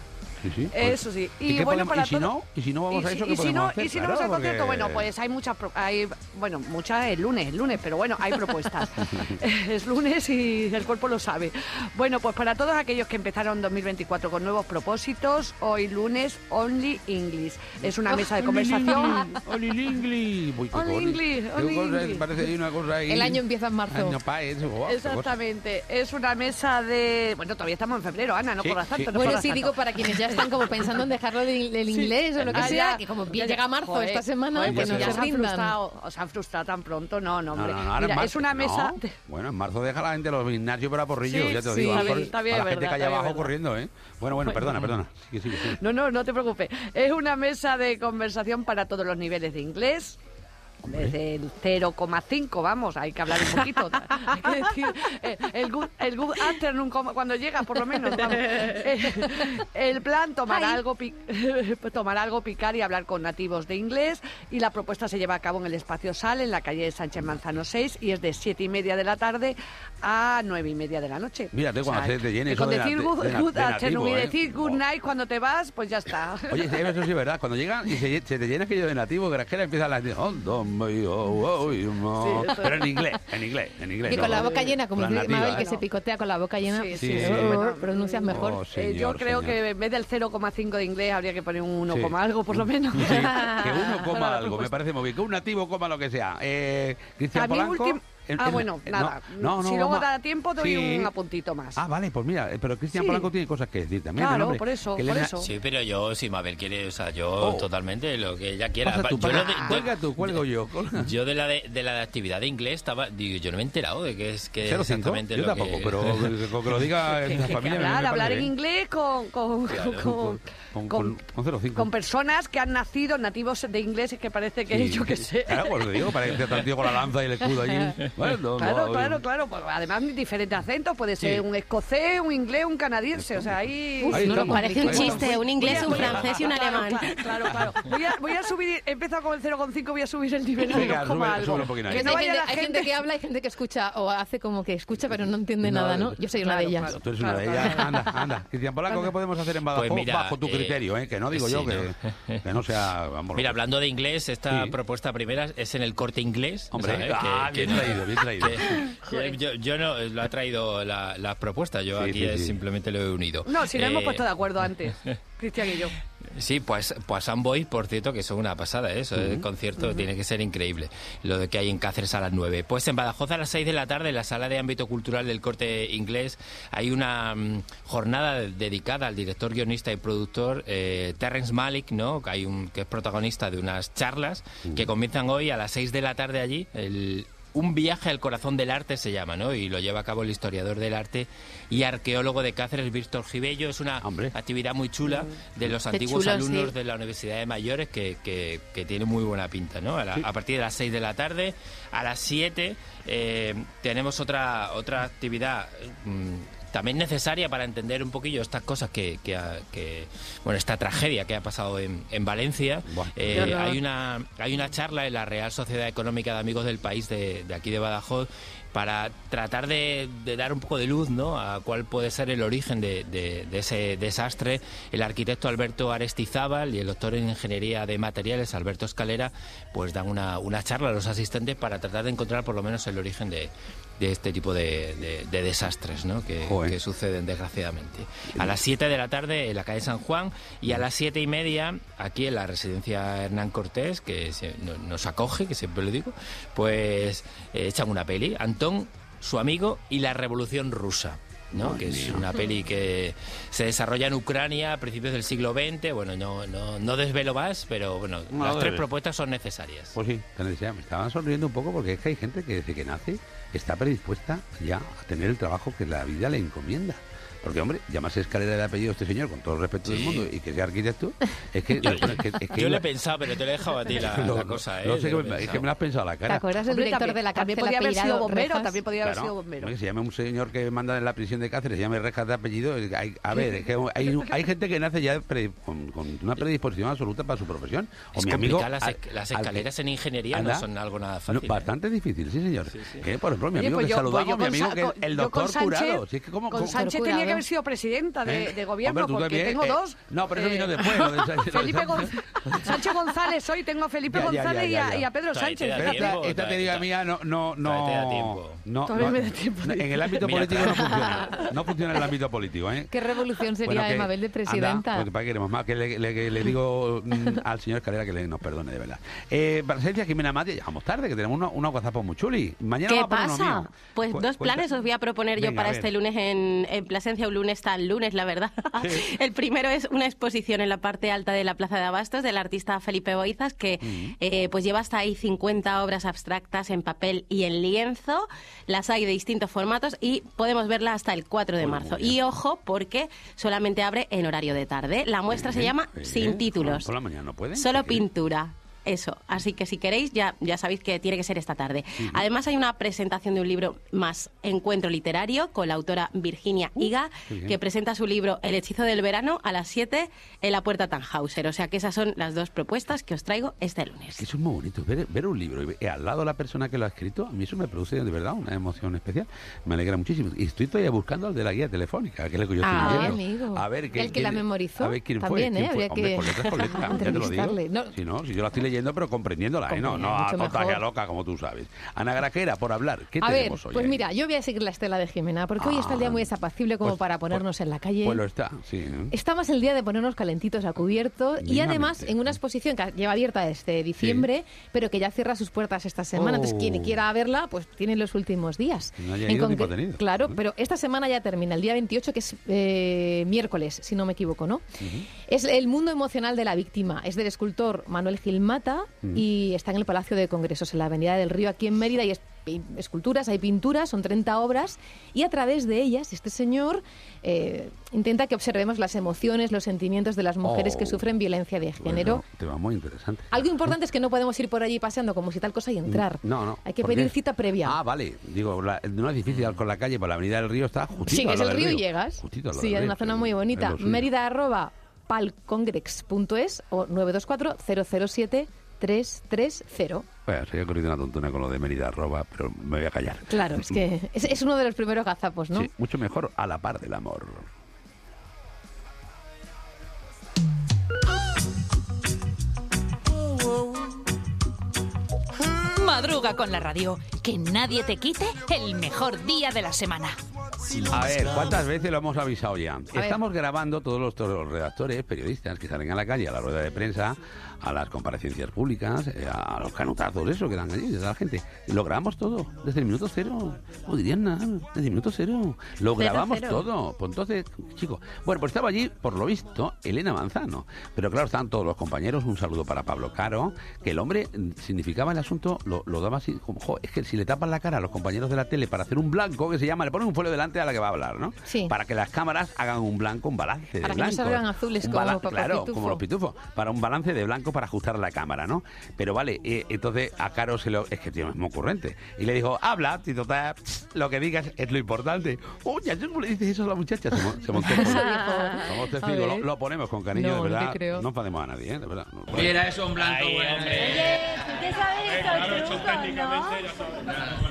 Sí, sí. Eso sí. ¿Y, Y, qué bueno, podemos- para y si todo- no? ¿Y si no vamos y a si- eso, y qué si podemos no, hacer? Y si no Claro, vamos al concierto, porque- bueno, pues hay muchas, pro- hay, bueno, muchas el lunes, el lunes, pero bueno, hay propuestas. es lunes y el cuerpo lo sabe. Bueno, pues para todos aquellos que empezaron 2024 con nuevos propósitos, hoy lunes Only English. Es una mesa de conversación. Only English. Only English, only cosa- English. Parece una cosa ahí. El año empieza en marzo. Cosa. Exactamente, es una mesa de... Bueno, todavía estamos en febrero, Ana, no Sí, corras tanto. sí. no Bueno, sí, tanto. digo para quienes ya están como pensando en dejarlo de- del inglés o lo que Ah, sea, ya. que como Ya, llega marzo Joder, esta semana, joder, que pues no ya se se han rindan. frustrado, os han frustrado tan pronto, no, no, No, hombre. no, no, ahora Mira, marzo- es una mesa... no. de- Bueno, en marzo deja la gente los gimnasios para porrillo, Sí, ya te lo sí, digo. está a está bien, a la gente que hay abajo verdad. corriendo, ¿eh? Bueno, bueno, perdona, perdona. Sigue, sigue, sigue. No, no, no te preocupes. Es una mesa de conversación para todos los niveles de inglés. Desde el 0,5, vamos, hay que hablar un poquito. hay que decir, eh, el, good, el good afternoon cuando llega, por lo menos. vamos. Eh, el plan, tomar algo, tomar algo, picar y hablar con nativos de inglés. Y la propuesta se lleva a cabo en el espacio Sal, en la calle Sánchez Manzano 6, y es de 7 y media de la tarde a 9 y media de la noche. Mírate cuando se te llene que con de decir good, de good de afternoon nativo, y ¿eh? decir good night cuando te vas, pues ya está. Oye, eso sí es verdad. Cuando llegan y se, se te llena aquello de nativo, granjera, empiezan las... Oh, dos voy, oh, Pero en inglés, en inglés, en inglés. Y no, con la boca llena, como dice nativa, Mabel, que ¿eh? se picotea con la boca llena. Sí, sí, Oh, sí. oh, pronuncias mejor. Oh, Eh, yo creo señor. que en vez del 0,5 de inglés habría que poner un 1, Sí. algo por lo menos. Sí, que uno coma algo, me parece muy bien. Que un nativo coma lo que sea. Eh, Cristian Polanco. últim- Ah, el- bueno, nada. No, no, si luego da tiempo, doy Sí. un apuntito más. Ah, vale, pues mira, eh, pero Cristian Sí. Polanco tiene cosas que decir también. Claro, por eso, por eso. Sí, pero yo, si Mabel quiere, o sea, yo Oh. totalmente lo que ella quiera. Pasa tú, yo, de- de- cuelga tú, cuelgo yo. yo de la de, de la de actividad de inglés estaba, digo, yo no me he enterado de que es que 0,5, exactamente yo lo tampoco, que... pero con que lo diga en la familia hablar, me hablar en inglés con, con, con, Con, con- con, con 0,5. con personas que han nacido nativos de ingleses que parece que Sí. yo que sé. Claro, pues lo digo, parece que tío con la lanza y el escudo allí. Bueno, no, Claro, no, claro, claro. Pues además, diferentes acentos. Puede ser Sí. un escocés, un inglés, un canadiense. O sea, ahí. Ahí No, estamos. parece un chiste, estamos. un inglés, un francés y un claro, alemán. Claro, claro. claro. Voy, a, voy a subir, he empezado con el 0,5, voy a subir el nivel al Venga, 2,algo. sube- súbelo un poquito ahí. Que no hay, gente, la hay gente que habla, hay gente que escucha o hace como que escucha pero no entiende No, nada, ¿no? Yo soy una de ellas. claro. Tú eres una de ellas. Anda, anda. Cristian Polanco, ¿qué podemos hacer en Badajoz Pues mira, bajo tu eh, criterio? ¿eh? Que no digo yo que, que no sea... Vamos, Mira, hablando de inglés, esta Sí. propuesta primera es en el corte inglés. Hombre, ¿sabes? ah, bien traído, bien traído. que- que yo, yo no lo ha traído la, la propuesta, yo Sí, aquí sí, es sí. simplemente lo he unido. No, si no hemos Eh, puesto de acuerdo antes, Cristian y yo. Sí, pues, pues Boys, por cierto, que son una pasada, ¿eh? eso, el concierto tiene que ser increíble, lo de que hay en Cáceres a las 9. Pues en Badajoz a las 6 de la tarde, en la sala de ámbito cultural del corte inglés, hay una mm, jornada de- dedicada al director, guionista y productor eh, Terrence Malick, ¿no? que, hay un, que es protagonista de unas charlas que comienzan hoy a las 6 de la tarde allí. El, un viaje al corazón del arte se llama, ¿no? Y lo lleva a cabo el historiador del arte y arqueólogo de Cáceres, Víctor Gibello. Es una actividad muy chula de los Qué antiguos chulo, alumnos sí. de la Universidad de Mayores que, que, que tiene muy buena pinta, ¿no? A, la- a partir de las 6 de la tarde, a las 7 eh, tenemos otra, otra actividad mm, también necesaria para entender un poquillo estas cosas que, que, ha- que- bueno, esta tragedia que ha pasado en, en Valencia. Eh, hay una hay una charla en la Real Sociedad Económica de Amigos del País de, de aquí de Badajoz para tratar de, de dar un poco de luz ¿no? a cuál puede ser el origen de, de- de ese desastre. El arquitecto Alberto Arestizábal y el doctor en Ingeniería de Materiales Alberto Escalera pues dan una, una charla a los asistentes para tratar de encontrar por lo menos el origen de, de este tipo de, de- de desastres ¿no? que, que suceden desgraciadamente. A las 7 de la tarde en la calle San Juan y a las 7 y media aquí en la residencia Hernán Cortés, que se- no- nos acoge, que siempre lo digo, pues eh, echan una peli. Antón, su amigo y la revolución rusa. ¿No? que es una peli que se desarrolla en Ucrania a principios del siglo XX. Bueno, no, no, no desvelo más, pero bueno, No, las tres propuestas son necesarias. Pues sí, me estaba sonriendo un poco porque es que hay gente que desde que nace está predispuesta ya a tener el trabajo que la vida le encomienda. Porque, hombre, llamarse escalera de apellido a este señor con todo el respeto del mundo y que sea arquitecto, es que... Yo, es que- es que yo lo he pensado, pero te lo he dejado a ti la, Lo- la cosa. ¿eh? No sé, Te lo que he me- es que me lo has pensado a la ¿Te cara. acuerdas del director también- de la también cárcel podía haber sido bombero, Rejas? también podía haber Claro, sido bombero. hombre, que se llame un señor que manda en la prisión de Cáceres, se llame Rejas de apellido. hay- a ver, es que hay, hay gente que nace ya pre- con, con una predisposición absoluta para su profesión. O Es mi amigo. complicado, las, al- las al escaleras en ingeniería Anda. no son algo nada No, fácil. ¿eh? bastante difícil, sí, señor. Que, por ejemplo, mi Oye, amigo pues que yo- saludamos, mi amigo que el doctor Curado. Si es que como, Con Sánchez tenía que haber sido presidenta de, ¿Eh? de gobierno, Hombre, porque también, tengo eh, dos. no, pero eso Eh, vino después, lo de Sánchez, lo de Felipe Sánchez. Gonz- Sánchez González, hoy tengo a Felipe Ya, ya, ya, González y ya, a- ya. y a Pedro te Sánchez. tiempo, esta, teoría te- mía no, no, no, no, me da tiempo. En el ámbito político no funciona. No funciona en el ámbito político, ¿eh? ¿Qué revolución sería Bueno, que- Emabel de anda, presidenta? pues, ¿para qué queremos más? Que le, le- que le digo mm, al señor Escalera que le, nos perdone, de verdad. Eh, presencia Jimena Mati, llegamos tarde, que tenemos unos, unos gazapos muy chuli. Mañana ¿Qué vamos a poner uno pasa? mío. Pues Cu- dos planes os voy a proponer yo Venga, para este lunes en, en Plasencia, un lunes lunes, la verdad. El primero es una exposición en la parte alta de la Plaza de Abastos del artista Felipe Boizas, que eh, pues lleva hasta ahí 50 obras abstractas en papel y en lienzo. Las hay de distintos formatos y podemos verla hasta el 4 de marzo. Y ojo, porque solamente abre en horario de tarde. La muestra se llama bien. Sin títulos. Por la mañana no. Solo pintura. Eso, así que si queréis ya, ya sabéis que tiene que ser esta tarde. Además hay una presentación de un libro más encuentro literario con la autora Virginia Higa, qué bien. que presenta su libro El hechizo del verano a las 7 en la puerta Tannhauser. O sea que esas son las dos propuestas que os traigo este lunes. Eso es muy bonito, ver, ver un libro y y al lado la persona que lo ha escrito, a mí eso me produce de verdad una emoción especial. Me alegra muchísimo. Y estoy todavía buscando al de la guía telefónica, que es lo que yo estoy Ah, leyendo. amigo. A ver, El que la memorizó A ver quién también, fue. ¿eh? quién fue. Hombre, que con letras, con letras, ya te lo digo. entrevistarle. No. Si no, si yo la estoy leyendo, pero comprendiéndola, ¿eh? No, no a mucho tonta y a mejor. loca, como tú sabes. Ana Grajera, por hablar, ¿qué A ver, tenemos hoy? pues ahí? mira, yo voy a seguir la estela de Jimena, porque hoy está el día muy desapacible como pues- para ponernos en la calle. Pues lo está, sí. ¿eh? Está más el día de ponernos calentitos a cubierto y además en una exposición que lleva abierta desde diciembre, pero que ya cierra sus puertas esta semana. Entonces, quien Oh. quiera verla, pues tiene los últimos días. No haya En ido ni. Claro, pero esta semana ya termina, el día 28, que es eh, miércoles, si no me equivoco, ¿no? Es el mundo emocional de la víctima. Es del escultor Manuel Gilmata Mm. y está en el Palacio de Congresos, en la Avenida del Río, aquí en Mérida. Y es esculturas, hay pinturas, son 30 obras. Y a través de ellas, este señor eh, intenta que observemos las emociones, los sentimientos de las mujeres que Oh. sufren violencia de género. Bueno, tema muy interesante. Algo importante es que no podemos ir por allí paseando como si tal cosa y entrar. No, no. Hay que ¿por pedir qué? cita previa. Ah, vale. Digo, la- no es difícil con la calle, por la avenida del río está justito Sí, al es el del río y llegas. Justito al lado Sí, es río, una zona sí, muy bonita. lo. Mérida arroba palcongrex.es o 924 007 330. Bueno, sería corrido una tontuna con lo de Mérida arroba, pero me voy a callar. Claro, es que es, es uno de los primeros gazapos, ¿no? Sí, mucho mejor a la par del amor. Madruga con la radio. Que nadie te quite el mejor día de la semana. A ver, ¿cuántas veces lo hemos avisado ya? Estamos grabando todos los, todos los redactores, periodistas que salen a la calle, a la rueda de prensa, a las comparecencias públicas, eh, a los canutazos, eso que dan allí, de la gente. Lo grabamos todo, desde el minuto cero. No dirían nada, desde el minuto cero. Lo grabamos cero. todo. Pues entonces, chicos, bueno, pues estaba allí, por lo visto, Elena Manzano. Pero claro, estaban todos los compañeros. Un saludo para Pablo Caro, que el hombre mm, significaba el asunto, lo, lo daba así, como, jo, es que si le tapan la cara a los compañeros de la tele para hacer un blanco, que se llama, le ponen un folio delante a la que va a hablar, ¿no? Sí. Para que las cámaras hagan un blanco, un balance de Para que no blanco. salgan azules como Paco Claro, Pitufo. como los pitufos. Para un balance de blanco para ajustar la cámara, ¿no? Pero vale, eh, entonces a Caro se lo... Es que tío, es muy ocurrente. Y le dijo, habla, Tito, ta, lo que digas es lo importante. Oye, ¿cómo le dices eso a la muchacha? Se, mon- se montó. Eso Somos testigos, lo, lo ponemos con cariño, No, de no verdad. creo. No enfademos a nadie, ¿eh? De verdad. No, Mira, eso un blanco bueno. ¿Usted sabe estos trucos, no?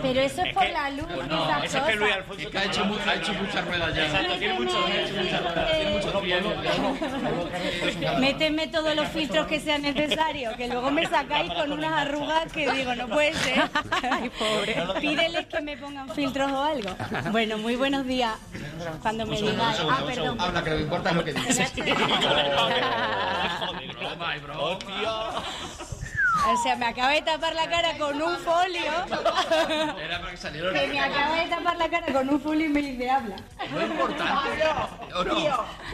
Pero eso es por la luz No, esas eso es que Luis. Alfonso ha hecho, ha hecho muchas ruedas ya. Exacto, tiene mucho- tiene mucho Méteme todos los filtros que sean necesarios, que luego me sacáis con unas arrugas que digo, no puede ser. Ay, pobre. Pídeles que me pongan filtros o algo. Bueno, muy buenos días. Cuando me digáis. Ah, perdón. Habla, que lo que importa es lo que dices. O sea, me acaba de tapar la cara con un folio. Era para que saliera Que me acaba de tapar la cara con un folio y me dice habla. Muy importante. ¿O no?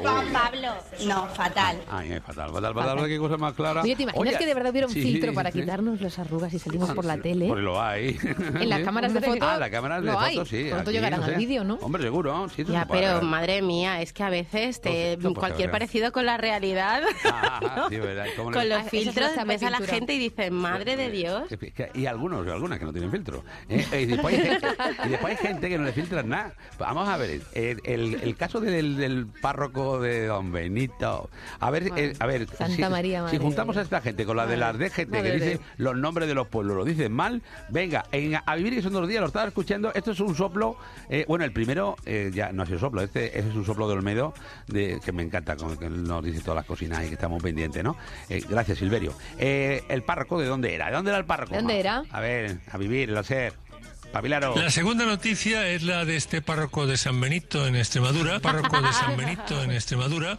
Pa- Pablo. No, fatal. Ay, es fatal, fatal, fatal. Qué cosa más clara. Oye, ¿te imaginas Oye, que de verdad hubiera un sí, filtro para sí. quitarnos las arrugas y salimos por la tele? Pues lo hay. En las cámaras de foto Ah, las cámaras de lo hay. foto, sí. Pronto llegarán no al sé. vídeo, ¿no? Hombre, seguro. Sí, Ya, pero madre mía, es que a veces te, pues, cualquier parecido con la realidad, Ah, sí, verdad. ¿Cómo le- con los Ah, filtros, ves a la gente y dices, madre de Dios. Es que- Y algunos, algunas que no tienen filtro. ¿eh? Y, después hay gente, y después hay gente que no le filtran nada. Vamos a ver, el, el- el caso del, del párroco de Don Benito. A ver, eh, a ver Santa si, María, si madre juntamos a esta gente con la de las DGT que dicen los nombres de los pueblos, lo dicen mal, venga, en A Vivir que son dos días, lo estaba escuchando, esto es un soplo, eh, bueno, el primero eh, ya no ha sido soplo, este, ese es un soplo de Olmedo, de, que me encanta, con, que nos dice todas las cocinas y que estamos pendientes, ¿no? Gracias, Silverio. El párroco, ¿de dónde era? ¿De dónde era el párroco? ¿De dónde era? A ver, a vivir, el hacer. Pabilaro. La segunda noticia es la de este párroco de San Benito en Extremadura, párroco de San Benito en Extremadura,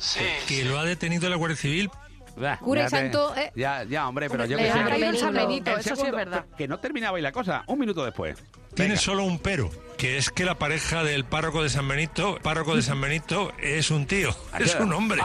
que lo ha detenido la Guardia Civil. Bah, Cura y santo, eh. Ya, ya, hombre, pero yo Le que sé. un San Benito, eso sí es segundo- verdad. Que no terminaba ahí la cosa. Un minuto después. Tiene solo un pero, que es que la pareja del párroco de San Benito, párroco de San Benito, es un tío, es un hombre.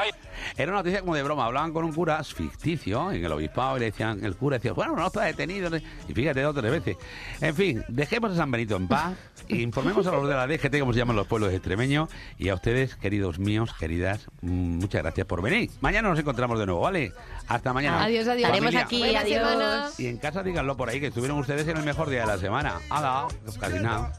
Era una noticia como de broma. Hablaban con un cura ficticio en el obispado y le decían, el cura decía, bueno, no está detenido. Y fíjate, dos o tres veces. En fin, dejemos a San Benito en paz. e informemos a los de la DGT, como se llaman los pueblos extremeños. Y a ustedes, queridos míos, queridas, muchas gracias por venir. Mañana nos encontramos de nuevo, ¿vale? Hasta mañana. Adiós, adiós. Estaremos aquí, Buena adiós. semana. Y en casa díganlo por ahí, que estuvieron ustedes en el mejor día de la semana. ¡Hala! Casi nada.